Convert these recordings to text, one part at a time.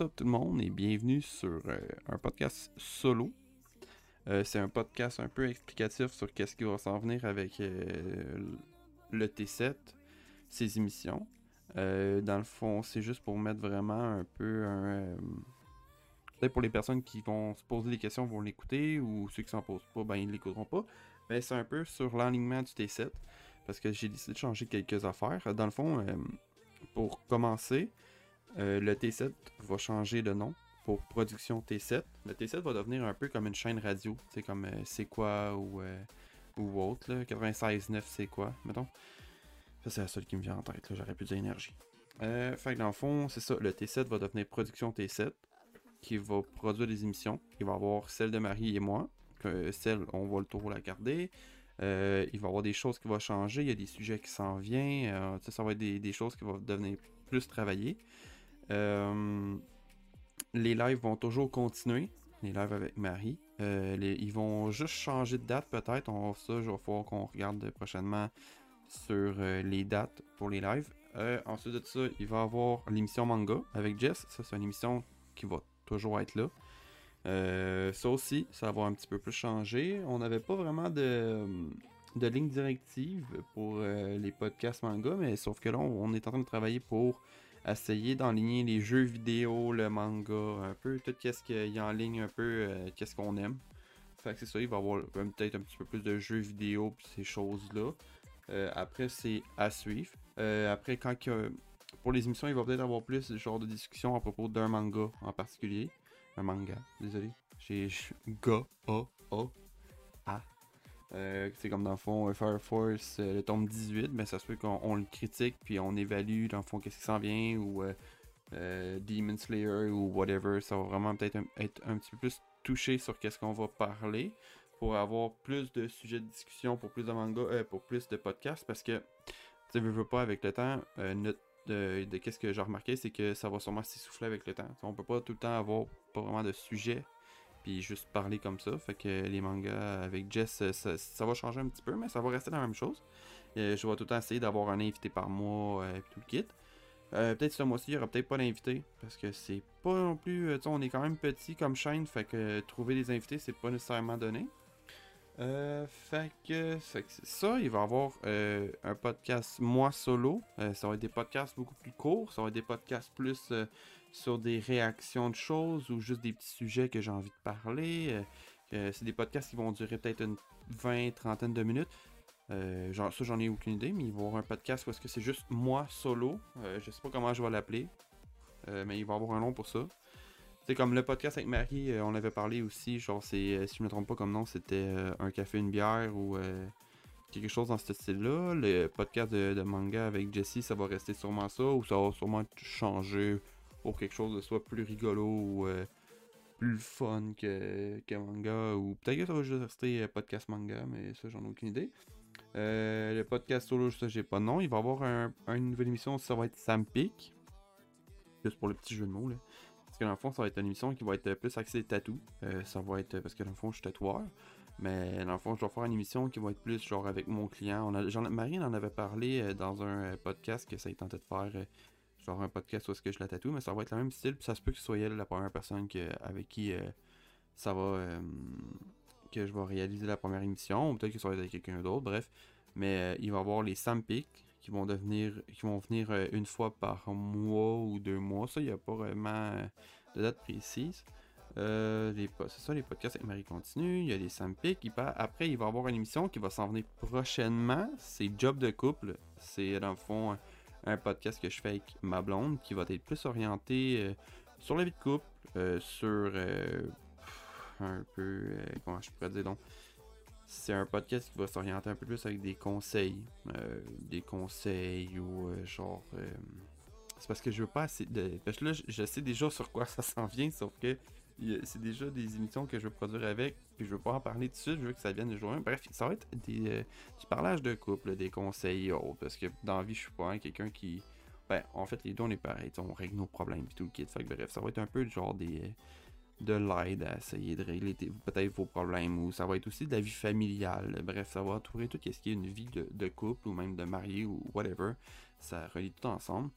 Up tout le monde et bienvenue sur euh, un podcast solo. Euh, c'est un podcast un peu explicatif sur qu'est-ce qui va s'en venir avec euh, le T7, ses émissions. dans le fond, c'est juste pour mettre vraiment un peu. Peut-être pour les personnes qui vont se poser des questions vont l'écouter ou ceux qui s'en posent pas, ben ils l'écouteront pas. Mais c'est un peu sur l'alignement du T7 parce que j'ai décidé de changer quelques affaires. Dans le fond, pour commencer, euh, le T7 va changer de nom pour Production T7. Le T7 va devenir un peu comme une chaîne radio. C'est comme euh, C'est quoi ou, euh, ou autre. 96.9 C'est quoi, mettons. Ça, c'est la seule qui me vient en tête. J'aurais plus d'énergie. Euh, fait que dans le fond, c'est ça. Le T7 va devenir Production T7 qui va produire des émissions. Il va avoir celle de Marie et moi. celle, on va le tour la garder. il va y avoir des choses qui vont changer. Il y a des sujets qui s'en viennent. ça va être des, des, choses qui vont devenir plus travaillées. Euh, les lives vont toujours continuer. Les lives avec Marie. Euh, ils vont juste changer de date peut-être. On ça, je vais falloir qu'on regarde prochainement sur euh, les dates pour les lives. ensuite de ça, il va y avoir l'émission manga avec Jess. Ça, c'est une émission qui va toujours être là. ça aussi, ça va un petit peu plus changer. On n'avait pas vraiment de, de ligne directive pour les podcasts manga, mais sauf que là, on est en train de travailler pour essayer d'enligner les jeux vidéo, le manga, un peu tout ce qu'il y a en ligne, un peu euh, qu'est-ce qu'on aime. Fait que c'est ça, il va y avoir peut-être un petit peu plus de jeux vidéo puis ces choses-là. Euh, après, c'est à suivre. Euh, après, quand pour les émissions, il va peut-être avoir plus genre de discussion à propos d'un manga en particulier. Un manga, désolé. J'ai ga, a, a. Euh, c'est comme dans le fond Fire Force, euh, le tome 18, mais ça se peut qu'on le critique puis on évalue dans le fond qu'est-ce qui s'en vient ou euh, Demon Slayer ou whatever. Ça va vraiment peut-être être un petit peu plus touché sur qu'est-ce qu'on va parler pour avoir plus de sujets de discussion, pour plus de manga, pour plus de podcasts parce que tu veux pas avec le temps, de, qu'est-ce que j'ai remarqué, c'est que ça va sûrement s'essouffler avec le temps. On peut pas tout le temps avoir pas vraiment de sujets puis juste parler comme ça. Fait que les mangas avec Jess, ça, va changer un petit peu, mais ça va rester la même chose. Euh, je vais tout le temps essayer d'avoir un invité par mois et euh, tout le kit. Euh, peut-être ce mois-ci, il n'y aura peut-être pas d'invité. Parce que c'est pas non plus. on est quand même petit comme chaîne. Fait que trouver des invités, c'est pas nécessairement donné. fait que, c'est ça, il va y avoir un podcast moi solo. ça va être des podcasts beaucoup plus courts. Ça va être des podcasts plus sur des réactions de choses ou juste des petits sujets que j'ai envie de parler. Euh, c'est des podcasts qui vont durer peut-être une 20, trentaine de minutes. Euh, genre, ça, j'en ai aucune idée, mais il va y avoir un podcast où est-ce que c'est juste moi solo. Euh, je sais pas comment je vais l'appeler, mais il va y avoir un nom pour ça. C'est comme le podcast avec Marie, on avait parlé aussi, genre, c'est, si je me trompe pas comme nom, c'était un café, une bière ou quelque chose dans ce style-là. Le podcast de, de, manga avec Jessie, ça va rester sûrement ça, ou ça va sûrement changer pour quelque chose de soit plus rigolo ou euh, plus fun que, que manga. Ou peut-être que ça va juste rester euh, podcast manga, mais ça, j'en ai aucune idée. Euh, le podcast solo, ça, j'ai pas de nom. Il va y avoir un, une nouvelle émission, ça va être Sam Peak. Juste pour le petit jeu de mots, là. Parce que dans le fond, ça va être une émission qui va être plus axée tatou. ça va être. Parce que dans le fond, je suis tatoueur. Mais dans le fond, je vais faire une émission qui va être plus genre avec mon client. On a, Marine en avait parlé dans un podcast que ça tentait de faire genre un podcast où est-ce que je la tatoue, mais ça va être le même style, puis ça se peut que ce soit elle la première personne avec qui euh, ça va euh, que je vais réaliser la première émission, ou peut-être que ça va être avec quelqu'un d'autre, bref. Mais euh, il va y avoir les Sampic qui vont devenir qui vont venir une fois par mois ou deux mois. Ça, il n'y a pas vraiment de date précise. c'est ça, les podcasts avec Marie Continue. Il y a les Sampic. Après, il va y avoir une émission qui va s'en venir prochainement. C'est Job de couple. C'est dans le fond un podcast que je fais avec ma blonde qui va être plus orienté euh, sur la vie de couple, euh, sur euh, un peu. comment je pourrais dire donc c'est un podcast qui va s'orienter un peu plus avec des conseils. des conseils ou genre. c'est parce que je veux pas assez de. Parce que là, je sais déjà sur quoi ça s'en vient, sauf que c'est déjà des émissions que je veux produire avec, puis je veux pas en parler tout de suite, je veux que ça vienne de jour 1. Bref, ça va être des, euh, du parlage de couple, des conseils autres, parce que dans la vie, je suis pas quelqu'un qui. Ben, en fait, les deux, on est pareil, on règle nos problèmes et tout le kit. Fait que bref, ça va être un peu genre des, de l'aide à essayer de régler peut-être vos problèmes ou ça va être aussi de la vie familiale. Bref, ça va entourer tout ce qui est une vie de, couple ou même de marié ou whatever. Ça relie tout ensemble.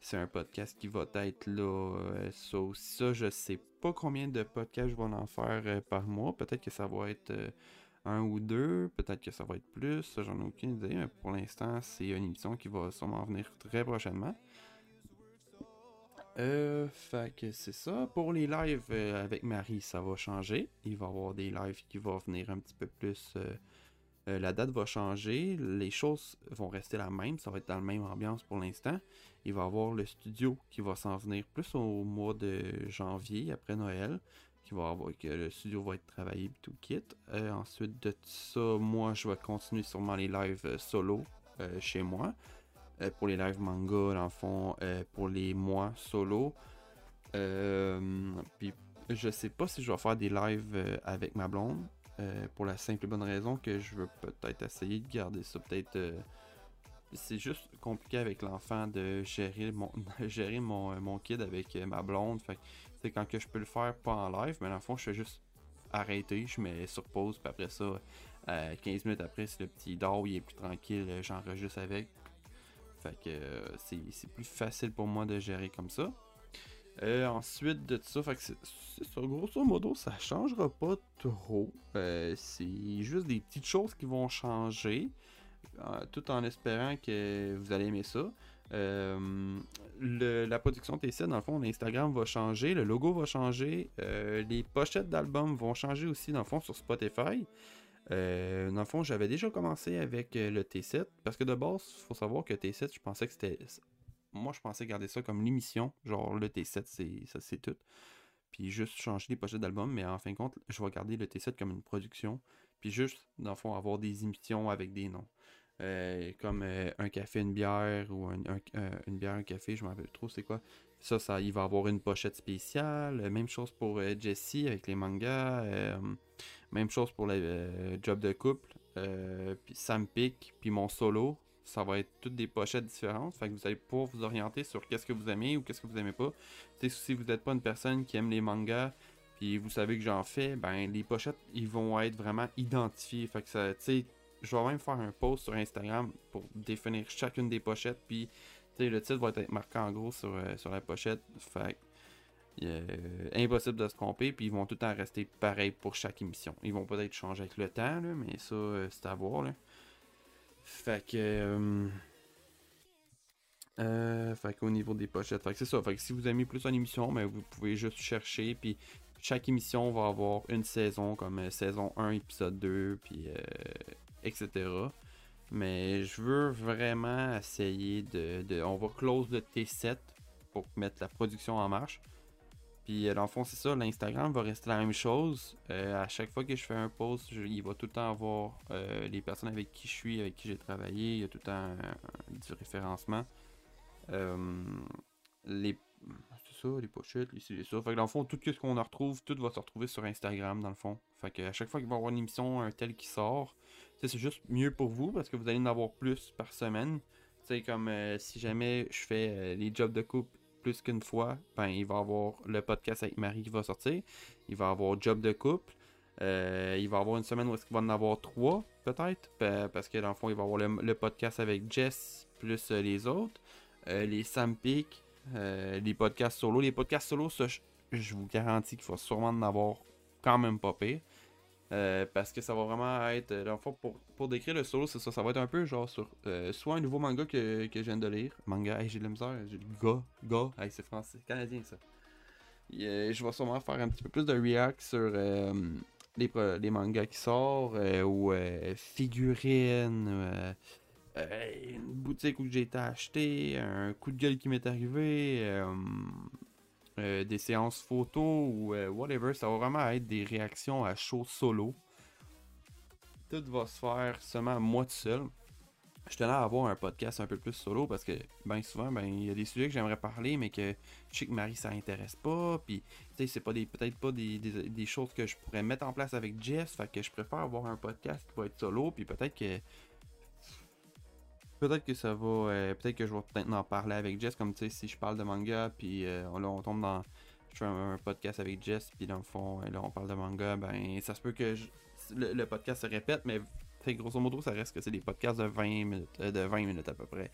C'est un podcast qui va être là. Euh, ça, ça, je sais pas combien de podcasts je vais en faire euh, par mois. Peut-être que ça va être euh, un ou deux. Peut-être que ça va être plus. Ça, j'en ai aucune idée. Mais pour l'instant, c'est une émission qui va sûrement venir très prochainement. Euh, fait que c'est ça. Pour les lives euh, avec Marie, ça va changer. Il va y avoir des lives qui vont venir un petit peu plus. La date va changer. Les choses vont rester la même. Ça va être dans la même ambiance pour l'instant. Il va y avoir le studio qui va s'en venir plus au mois de janvier, après Noël. Qui va avoir, que le studio va être travaillé tout kit. ensuite de ça, moi, je vais continuer sûrement les lives solo chez moi. Euh, pour les lives manga, dans le fond, euh, pour les mois solo. Euh, puis je sais pas si je vais faire des lives avec ma blonde. pour la simple et bonne raison que je veux peut-être essayer de garder ça. Peut-être. C'est juste compliqué avec l'enfant de gérer mon, gérer mon, mon kid avec ma blonde. Fait c'est quand que je peux le faire pas en live, mais dans le fond, je fais juste arrêter, je mets sur pause, puis après ça, 15 minutes après, si le petit dort, il est plus tranquille, j'enregistre avec. Fait que euh, c'est plus facile pour moi de gérer comme ça. Euh, ensuite de ça, fait que ça, grosso modo, ça changera pas trop. Euh, c'est juste des petites choses qui vont changer, tout en espérant que vous allez aimer ça. la production TC, dans le fond, l'Instagram va changer, le logo va changer, les pochettes d'albums vont changer aussi, dans le fond, sur Spotify. Euh, dans le fond, j'avais déjà commencé avec euh, le T7 parce que de base, il faut savoir que T7, je pensais que c'était. Moi, je pensais garder ça comme l'émission. Genre, le T7, c'est ça, c'est tout. Puis juste changer les pochettes d'album, mais en fin de compte, je vais garder le T7 comme une production. Puis juste, dans le fond, avoir des émissions avec des noms. Euh, comme un café, une bière, ou une bière, un café, je m'en rappelle trop c'est quoi. Ça, ça, il va avoir une pochette spéciale. Même chose pour Jessie avec les mangas. Même chose pour le euh, job de couple. Euh, puis Sam Pick, puis mon solo. Ça va être toutes des pochettes différentes. Fait que vous allez pouvoir vous orienter sur qu'est-ce que vous aimez ou qu'est-ce que vous aimez pas. si vous n'êtes pas une personne qui aime les mangas, puis vous savez que j'en fais, ben les pochettes, ils vont être vraiment identifiées. Fait que ça, tu sais, je vais même faire un post sur Instagram pour définir chacune des pochettes. Puis, le titre va être marqué en gros sur, euh, sur la pochette. Fait euh, impossible de se tromper, puis ils vont tout le temps rester pareil pour chaque émission. Ils vont peut-être changer avec le temps, mais ça, euh, c'est à voir. Fait que. Euh, fait qu'au niveau des pochettes, fait que c'est ça. Fait que si vous aimez plus une émission, ben, vous pouvez juste chercher, puis chaque émission va avoir une saison, comme saison 1, épisode 2, puis etc. Mais je veux vraiment essayer de, de, On va close le T7 pour mettre la production en marche. Puis euh, dans le fond, c'est ça, l'Instagram va rester la même chose. Euh, à chaque fois que je fais un post, il va tout le temps avoir euh, les personnes avec qui je suis, avec qui j'ai travaillé. Il y a tout le temps du référencement. les c'est ça, les pochettes, les c'est ça. Fait que dans le fond, tout ce qu'on retrouve, tout va se retrouver sur Instagram, dans le fond. Fait que à chaque fois qu'il va y avoir une émission, un tel qui sort, c'est juste mieux pour vous parce que vous allez en avoir plus par semaine. C'est comme si jamais je fais les jobs de coupe plus qu'une fois, ben, il va avoir le podcast avec Marie qui va sortir. Il va avoir Job de couple. Euh, il va avoir une semaine où est-ce qu'il va en avoir trois, peut-être. Parce que dans le fond, il va avoir le, podcast avec Jess plus euh, les autres. Euh, les Sam Peak, les podcasts solo. Les podcasts solo, je, vous garantis qu'il va sûrement en avoir quand même pas pire. Euh, parce que ça va vraiment être. Euh, pour, pour décrire le solo, c'est ça. Ça va être un peu genre sur euh, soit un nouveau manga que, que je viens de lire. Manga, j'ai de la misère. J'ai le gars, c'est français, canadien ça. je vais sûrement faire un petit peu plus de react sur les, les mangas qui sortent ou figurines. une boutique où j'ai été acheté, un coup de gueule qui m'est arrivé, euh, des séances photos ou euh, whatever. Ça va vraiment être des réactions à chaud solo. Tout va se faire seulement moi tout seul. Je tenais à avoir un podcast un peu plus solo parce que bien souvent, ben il y a des sujets que j'aimerais parler, mais que je sais que Marie ça intéresse pas. Puis c'est pas des peut-être pas des, des, choses que je pourrais mettre en place avec Jess. Fait que je préfère avoir un podcast qui va être solo. Puis peut-être que Peut-être que ça va. Euh, peut-être que je vais peut-être en parler avec Jess, comme tu sais, si je parle de manga, puis euh, là on tombe dans. je fais un, podcast avec Jess, puis dans le fond, là, on parle de manga, ben, ça se peut que le, podcast se répète, mais grosso modo, ça reste que c'est des podcasts de 20 minutes, de 20 minutes à peu près.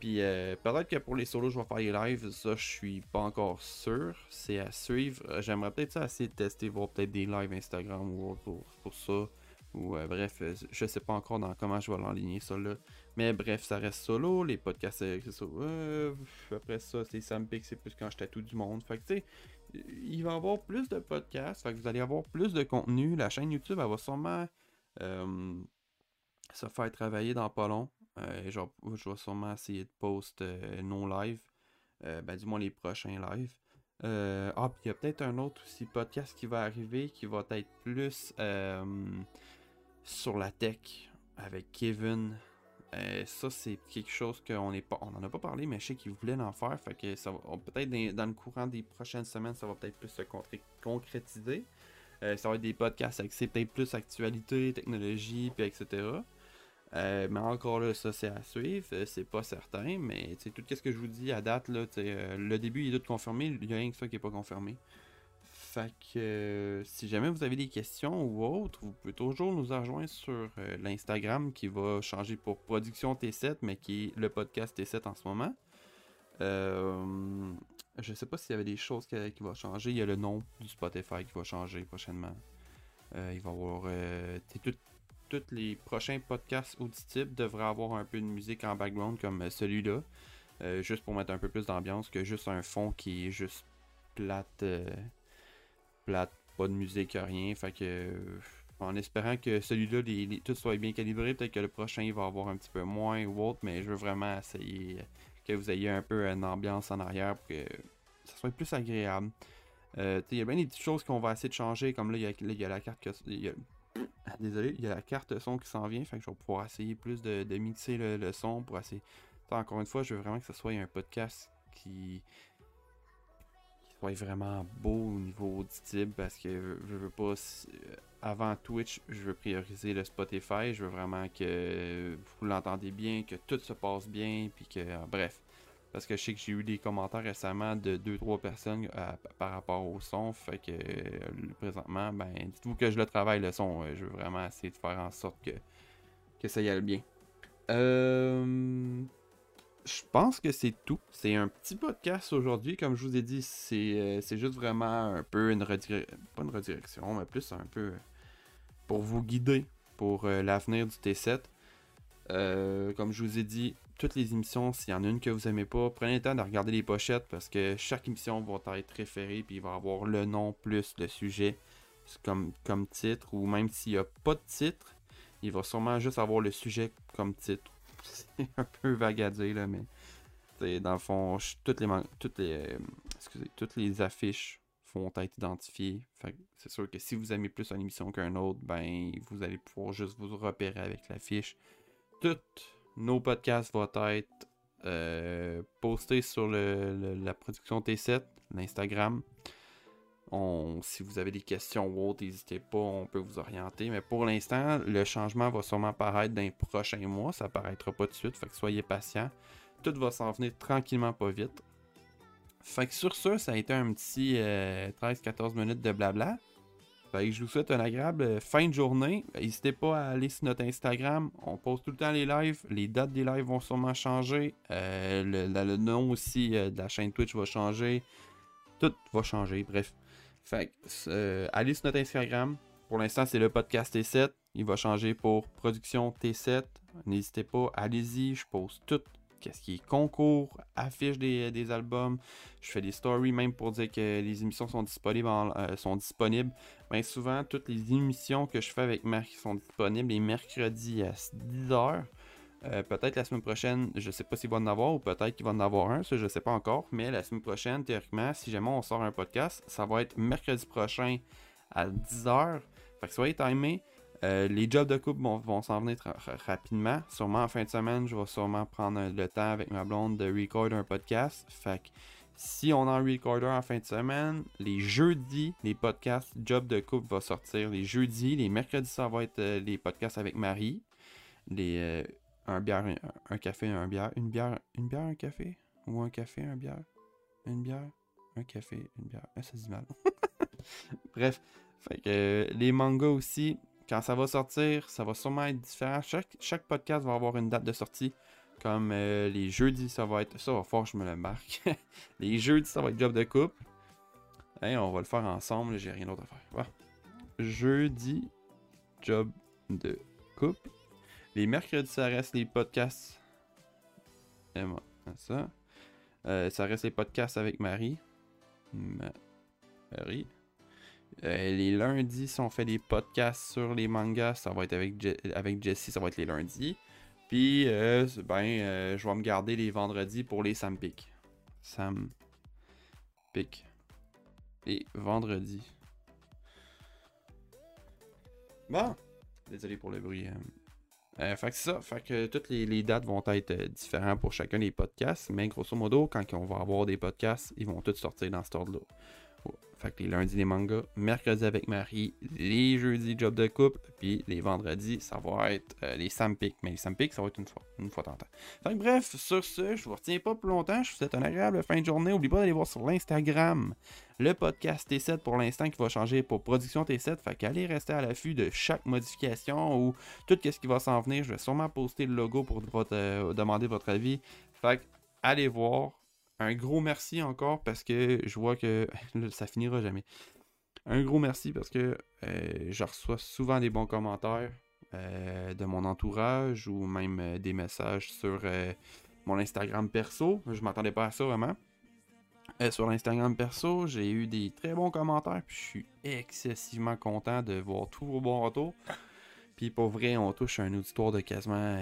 Puis euh, peut-être que pour les solos, je vais faire les lives. Ça, je suis pas encore sûr. C'est à suivre. Euh, j'aimerais peut-être ça essayer de tester, voir peut-être des lives Instagram ou autre pour, ça. Ou euh, bref, je sais pas encore dans comment je vais l'enligner ça là. Mais bref, ça reste solo. Les podcasts, c'est ça. après ça, c'est Sampic, c'est plus quand j'étais tout du monde. Fait que tu sais, il va y avoir plus de podcasts. Fait que vous allez avoir plus de contenu. La chaîne YouTube, elle va sûrement se faire travailler dans pas long. Euh, genre, je vais sûrement essayer de post euh, non live. Euh, ben, du moins les prochains lives. ah, puis il y a peut-être un autre aussi podcast qui va arriver qui va être plus sur la tech avec Kevin. ça, c'est quelque chose qu'on pas. N'en a pas parlé, mais je sais qu'il voulait en faire. Fait que ça. Peut-être dans, le courant des prochaines semaines, ça va peut-être plus se concrétiser. ça va être des podcasts axés peut-être plus actualité, technologie, puis etc. Euh, mais encore là, ça c'est à suivre, euh, c'est pas certain, mais tout ce que je vous dis à date, là, euh, le début il est tout confirmé, il n'y a rien que ça qui n'est pas confirmé. Fait que si jamais vous avez des questions ou autres, vous pouvez toujours nous rejoindre sur l'Instagram qui va changer pour Production T7, mais qui est le podcast T7 en ce moment. je sais pas s'il y avait des choses qui, vont changer. Il y a le nom du Spotify qui va changer prochainement. il va y avoir tous les prochains podcasts auditifs devraient avoir un peu de musique en background comme euh, celui-là. Euh, juste pour mettre un peu plus d'ambiance que juste un fond qui est juste plate. Euh, plate, pas de musique, rien. Fait que. en espérant que celui-là, tout soit bien calibré, peut-être que le prochain il va avoir un petit peu moins ou autre, mais je veux vraiment essayer que vous ayez un peu une ambiance en arrière pour que ça soit plus agréable. Il y a bien des petites choses qu'on va essayer de changer, comme là, il y, a la carte que. Désolé, il y a la carte son qui s'en vient, fait que je vais pouvoir essayer plus de, mixer le, son pour essayer. encore une fois, je veux vraiment que ce soit un podcast qui, soit vraiment beau au niveau auditif parce que je veux pas. Euh, avant Twitch, je veux prioriser le Spotify. Je veux vraiment que vous l'entendez bien, que tout se passe bien, puis que. bref. Parce que je sais que j'ai eu des commentaires récemment de 2-3 personnes euh, par rapport au son. Fait que euh, présentement, ben dites-vous que je le travaille le son. Euh, je veux vraiment essayer de faire en sorte que, que ça y aille bien. Je pense que c'est tout. C'est un petit podcast aujourd'hui. Comme je vous ai dit, c'est juste vraiment un peu une redirection. Pas une redirection, mais plus un peu pour vous guider pour l'avenir du T7. comme je vous ai dit, toutes les émissions, s'il y en a une que vous aimez pas, prenez le temps de regarder les pochettes parce que chaque émission va être référée puis il va avoir le nom plus le sujet comme, comme titre ou même s'il n'y a pas de titre, il va sûrement juste avoir le sujet comme titre. C'est un peu vague à dire là, mais dans le fond, toutes les, toutes les, euh, excusez, toutes les affiches vont être identifiées. c'est sûr que si vous aimez plus une émission qu'un autre, ben vous allez pouvoir juste vous repérer avec l'affiche. Toutes nos podcasts vont être euh, postés sur la production T7, l'Instagram. Si vous avez des questions ou autres, n'hésitez pas, on peut vous orienter. Mais pour l'instant, le changement va sûrement apparaître dans les prochains mois. Ça apparaîtra pas tout de suite, fait que soyez patients. Tout va s'en venir tranquillement, pas vite. Fait que sur ça, ça a été un petit 13-14 euh, minutes de blabla je vous souhaite une agréable euh, fin de journée. N'hésitez pas à aller sur notre Instagram. On poste tout le temps les lives. Les dates des lives vont sûrement changer. Euh, le, nom aussi de la chaîne Twitch va changer. Tout va changer, bref. Fait allez sur notre Instagram. Pour l'instant, c'est le podcast T7. Il va changer pour production T7. N'hésitez pas, allez-y. Je poste tout qu'est-ce qui est concours, affiche des, albums. Je fais des stories même pour dire que les émissions sont disponibles. Euh, sont disponibles. Bien souvent, toutes les émissions que je fais avec Marc sont disponibles les mercredis à 10h. Euh, peut-être la semaine prochaine, je sais pas s'il va en avoir ou peut-être qu'il va en avoir un, ça je sais pas encore. Mais la semaine prochaine, théoriquement, si jamais on sort un podcast, ça va être mercredi prochain à 10h. Fait que soyez timés. Euh, les jobs de couple vont, s'en venir rapidement. Sûrement en fin de semaine, je vais sûrement prendre le temps avec ma blonde de recorder un podcast. Fait que si on en recorder en fin de semaine, les jeudis, les podcasts Job de couple vont sortir. Les jeudis, les mercredis, ça va être euh, les podcasts avec Marie. Les, euh, un bière, un, café, un bière. Une bière, une bière, un café Ou un café, un bière Une bière un café, une bière. Ah, ça se dit mal. Bref, euh, les mangas aussi, quand ça va sortir, ça va sûrement être différent. Chaque, chaque podcast va avoir une date de sortie. Comme euh, les jeudis, ça va être. Ça va fort, je me le marque. les jeudis, ça va être job de coupe. Hey, on va le faire ensemble, j'ai rien d'autre à faire. Jeudi, job de coupe. Les mercredis, ça reste les podcasts. Et moi, ça. Euh, ça reste les podcasts avec Marie. Marie. Euh, les lundis, si on fait des podcasts sur les mangas, ça va être avec, avec Jessie, ça va être les lundis. Puis, euh, ben, je vais me garder les vendredis pour les Sam Pick. Sam Pick. Les vendredis. Bon. Désolé pour le bruit. Euh, fait que c'est ça. Fait que toutes les, dates vont être euh, différentes pour chacun des podcasts. Mais grosso modo, quand on va avoir des podcasts, ils vont tous sortir dans cet ordre-là. Fait que les lundis, les mangas. Mercredi avec Marie. Les jeudis, job de couple. Puis les vendredis, ça va être euh, les Sampic. Mais les Sampic, ça va être une fois. Une fois temps. Fait que bref, sur ce, je vous retiens pas plus longtemps. Je vous souhaite une agréable fin de journée. N'oubliez pas d'aller voir sur l'Instagram le podcast T7 pour l'instant qui va changer pour production T7. Fait qu'allez rester à l'affût de chaque modification ou tout ce qui va s'en venir. Je vais sûrement poster le logo pour euh, demander votre avis. Fait que allez voir un gros merci encore parce que je vois que ça finira jamais. Un gros merci parce que euh, je reçois souvent des bons commentaires euh, de mon entourage ou même euh, des messages sur mon Instagram perso. Je m'attendais pas à ça vraiment. sur l'Instagram perso, j'ai eu des très bons commentaires, puis je suis excessivement content de voir tous vos bons retours. Puis pour vrai, on touche un auditoire de quasiment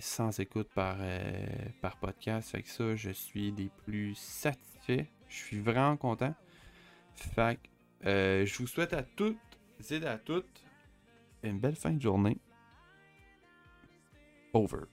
100 euh, écoutes par, euh, par podcast. Fait que ça, je suis des plus satisfaits. Je suis vraiment content. Fait que euh, je vous souhaite à toutes et à toutes une belle fin de journée. Over.